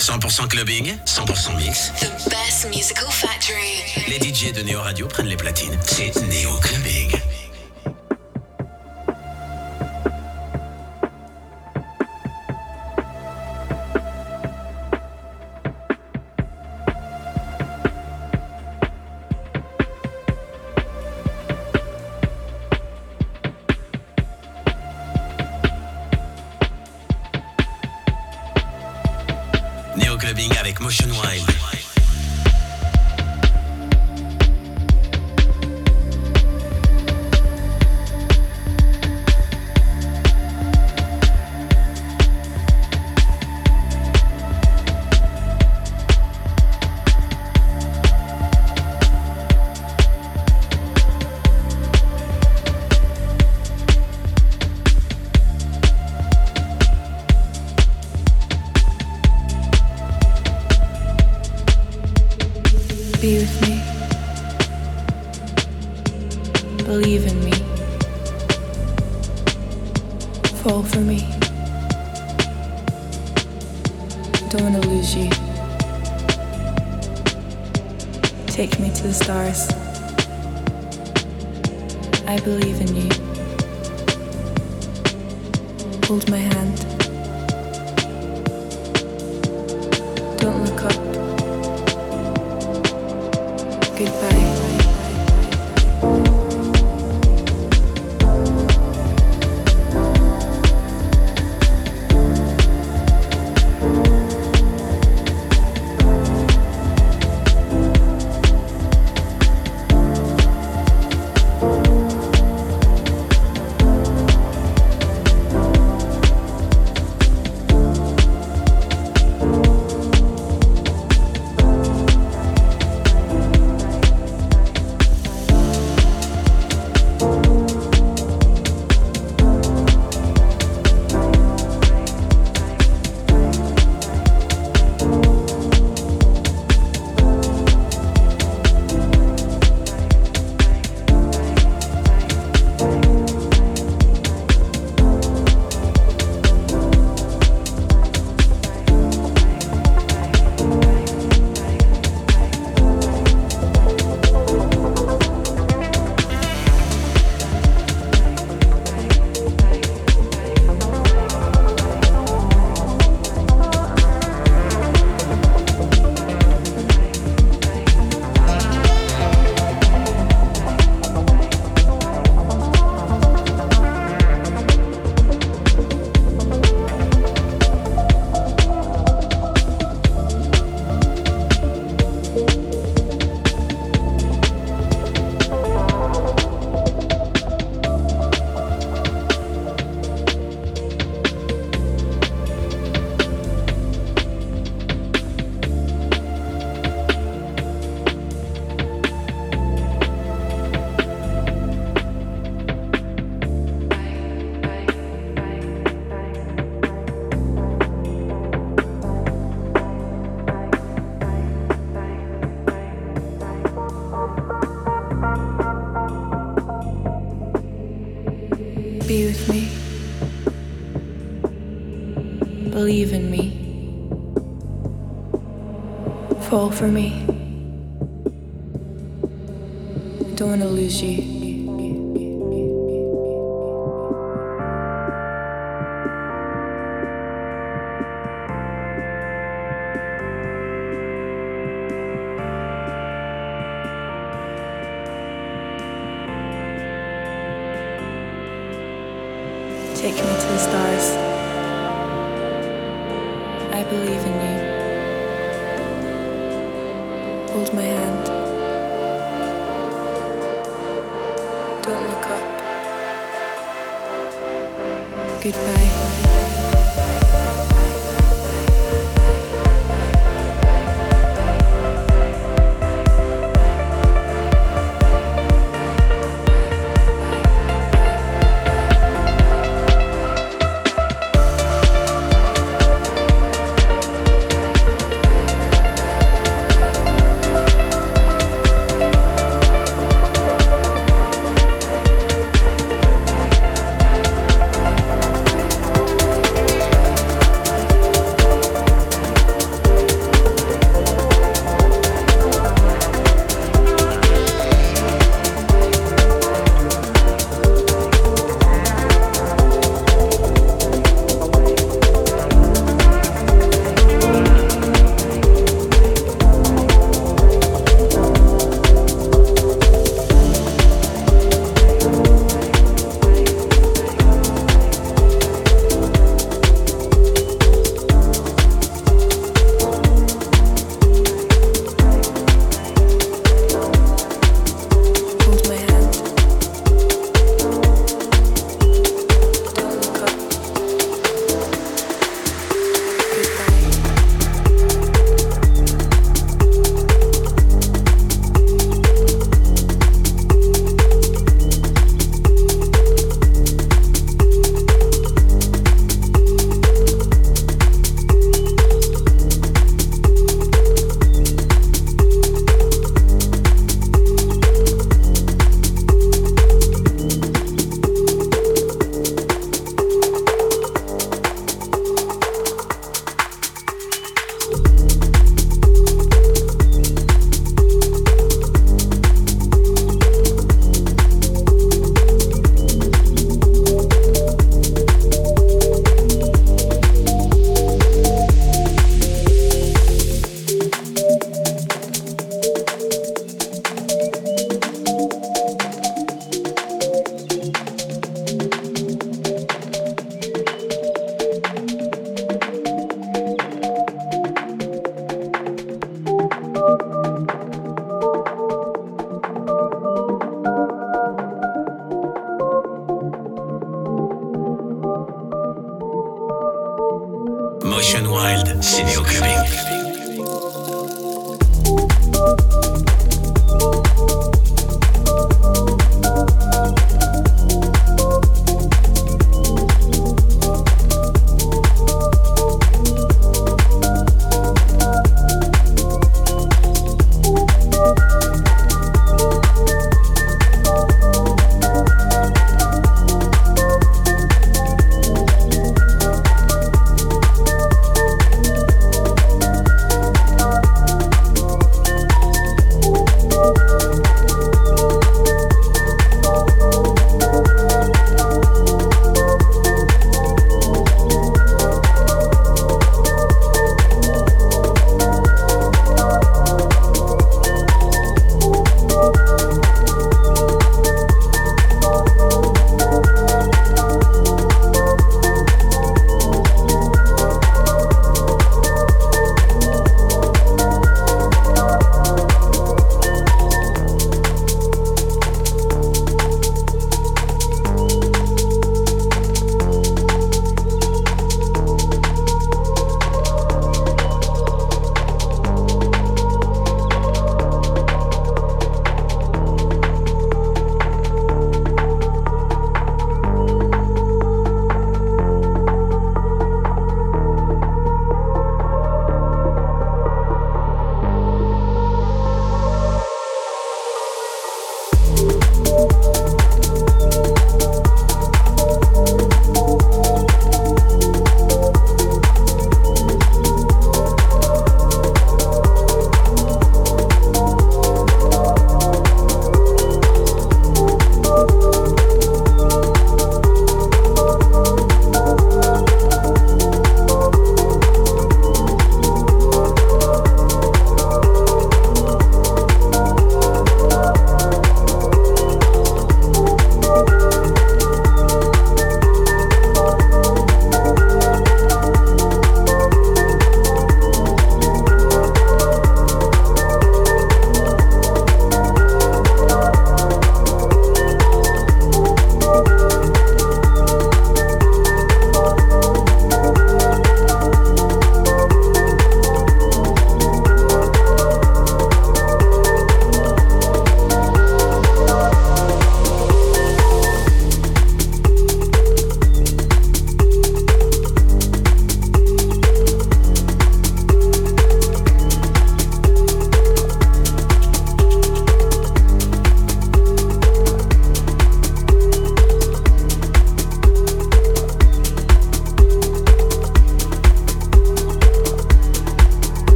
100% clubbing, 100% mix. The best musical factory. Les DJ de Neo Radio prennent les platines. C'est Neo Clubbing. Believe in me. Fall for me. Don't wanna lose you.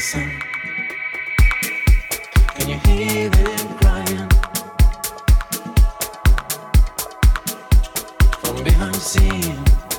listen. Can you hear them crying? From behind the scenes.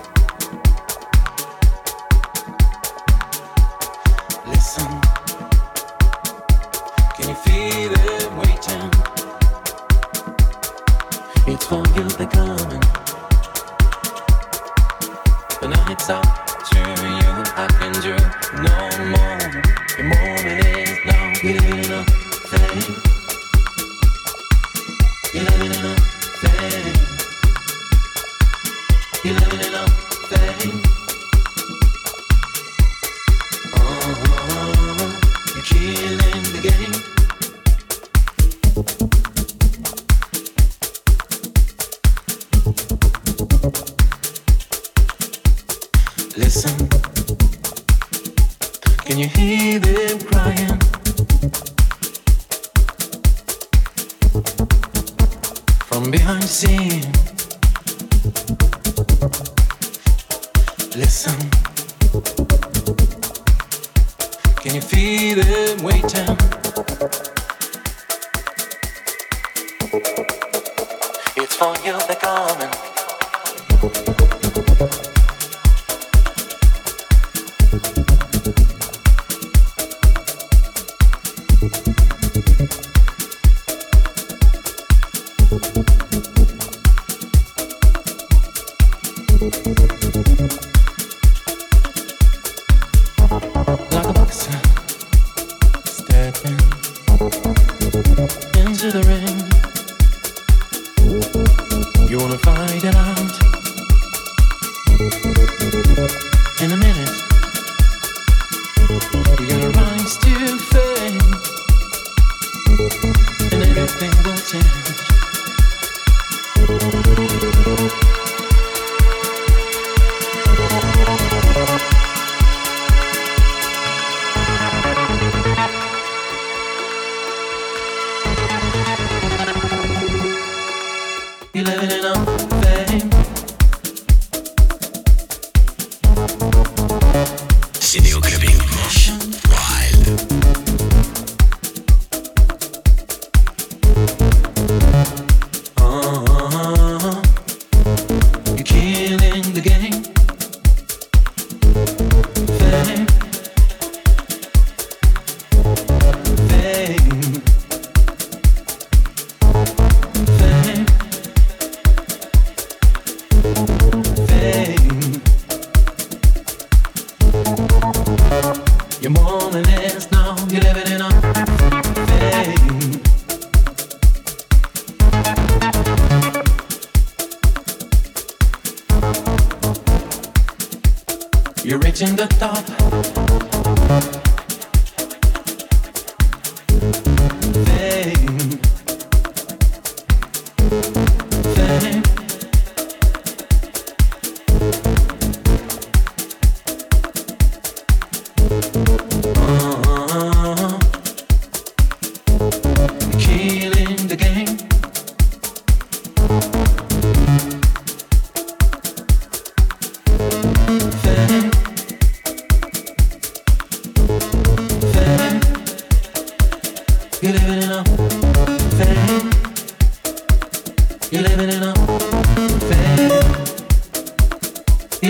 You're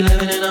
living in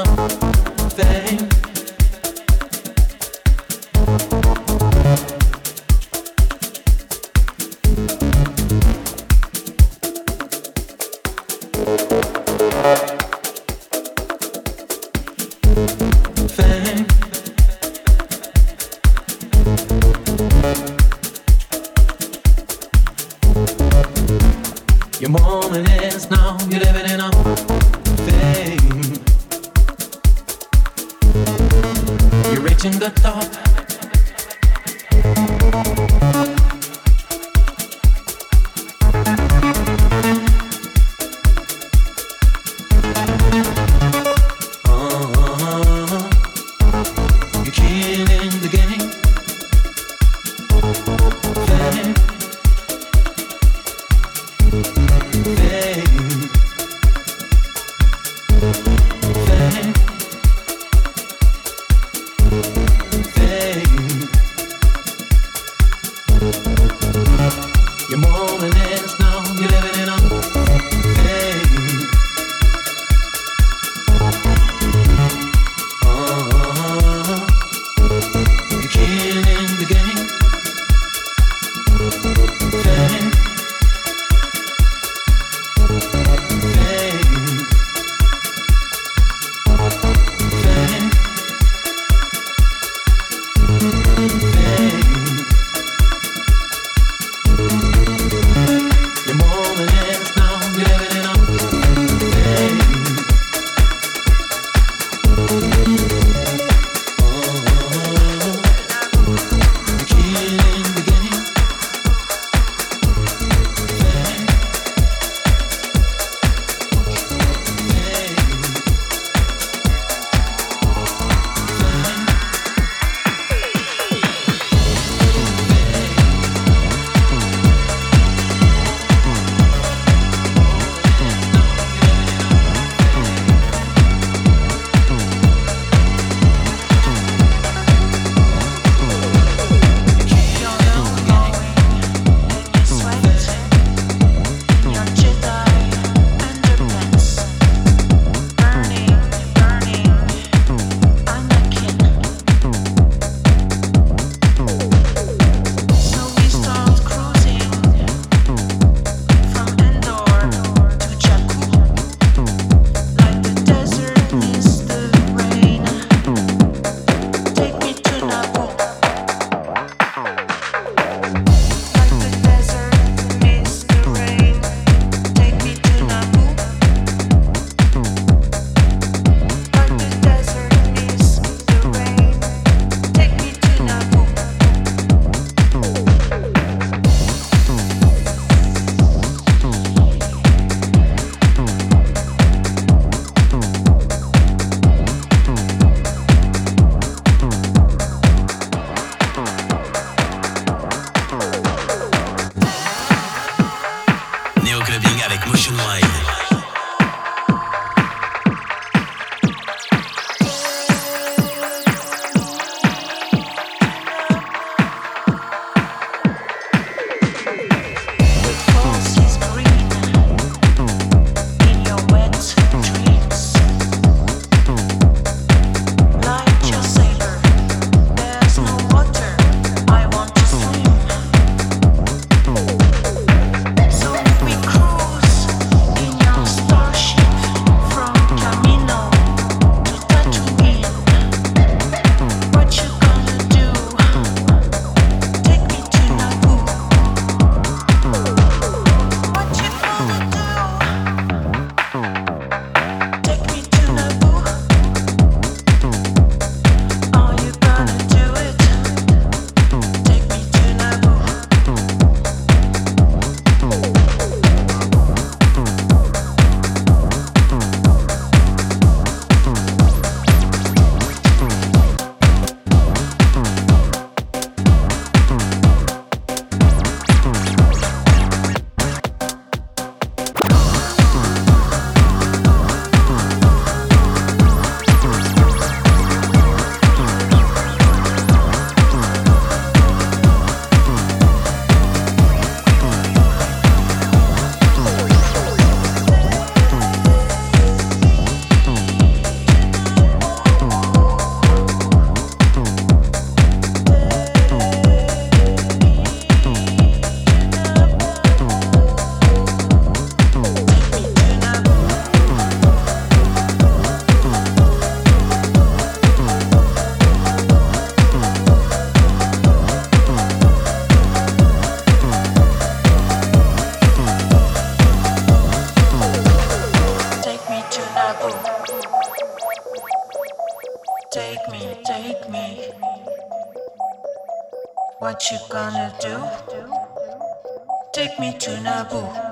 What you gonna do? Take me to Naboo.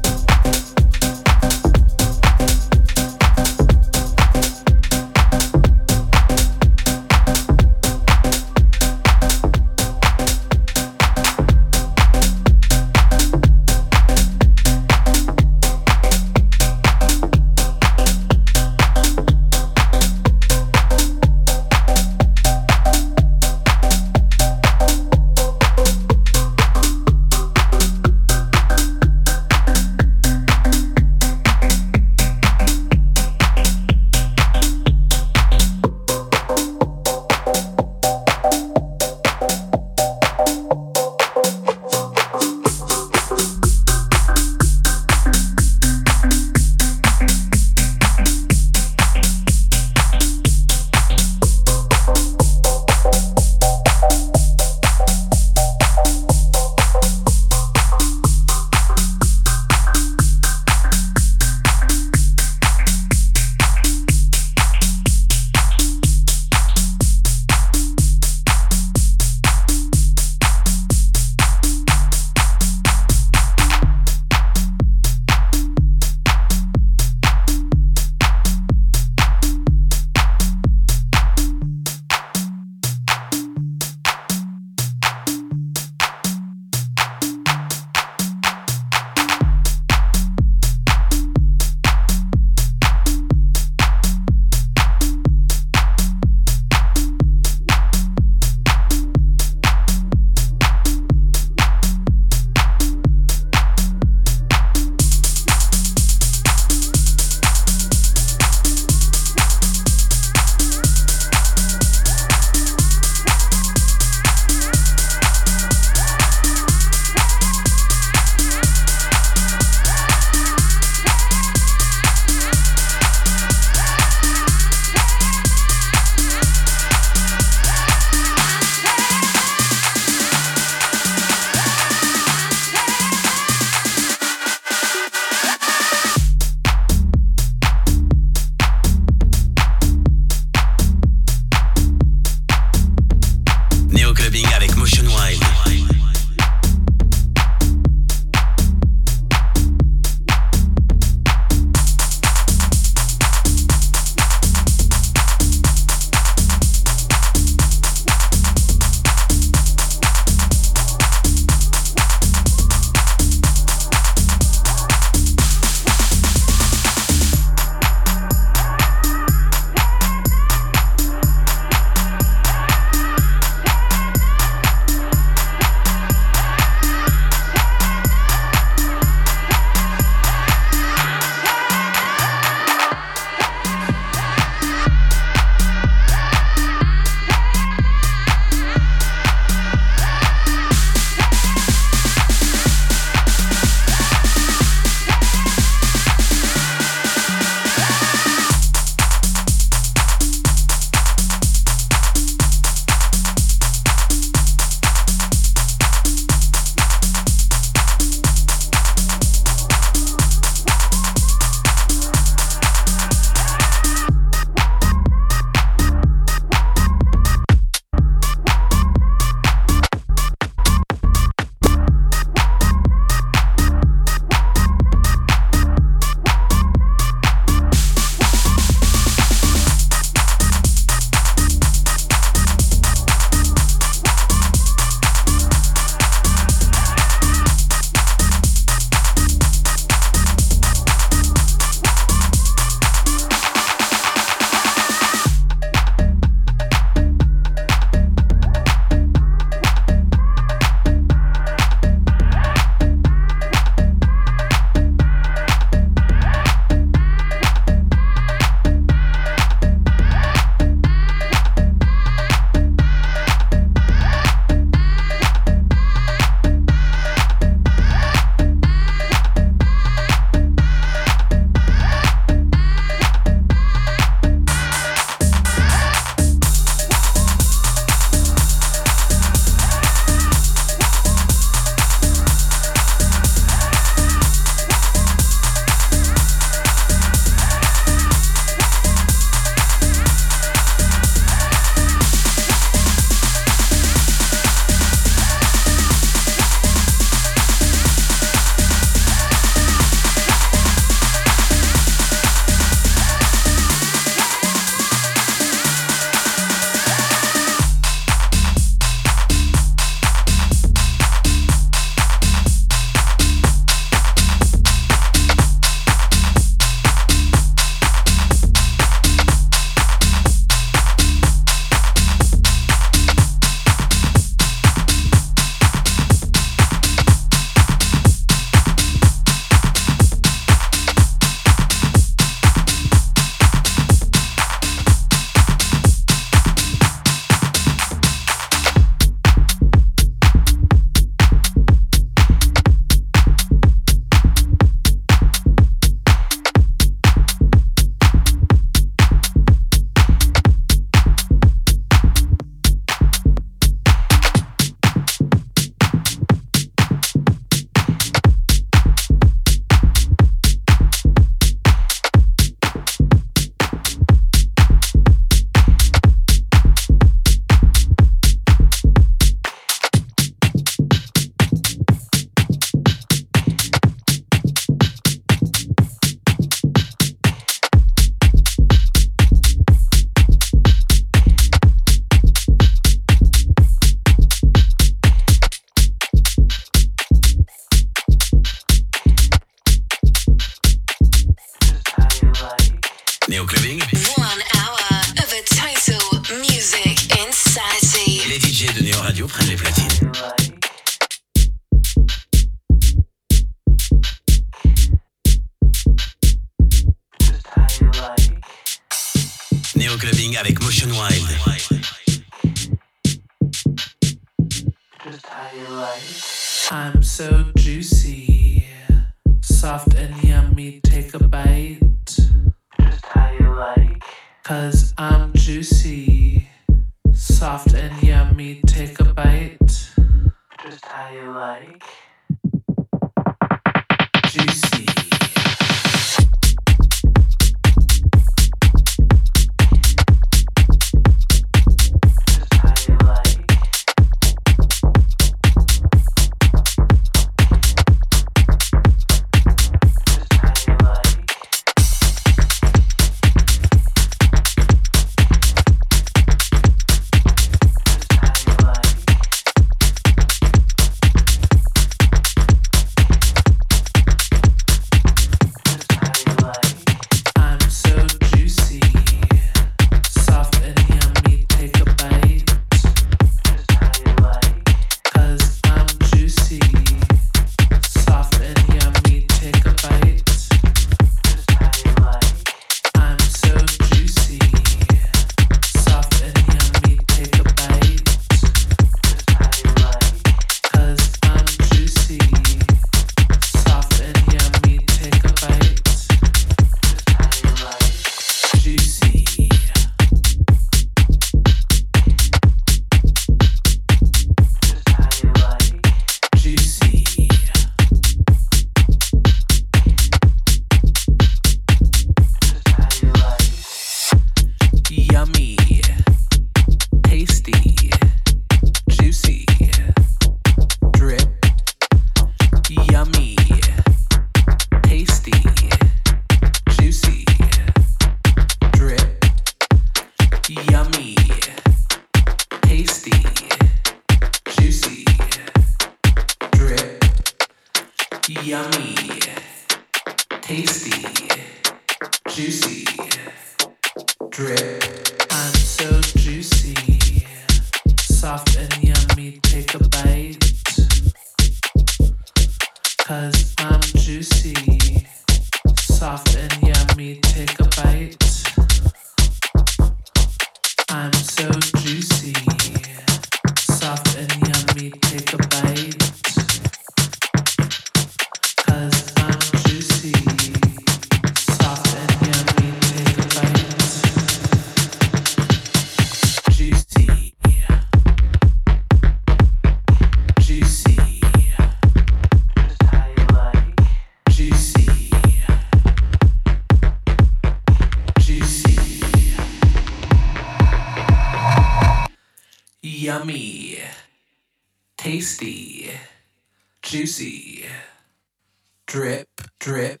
Drip, drip,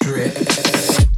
drip.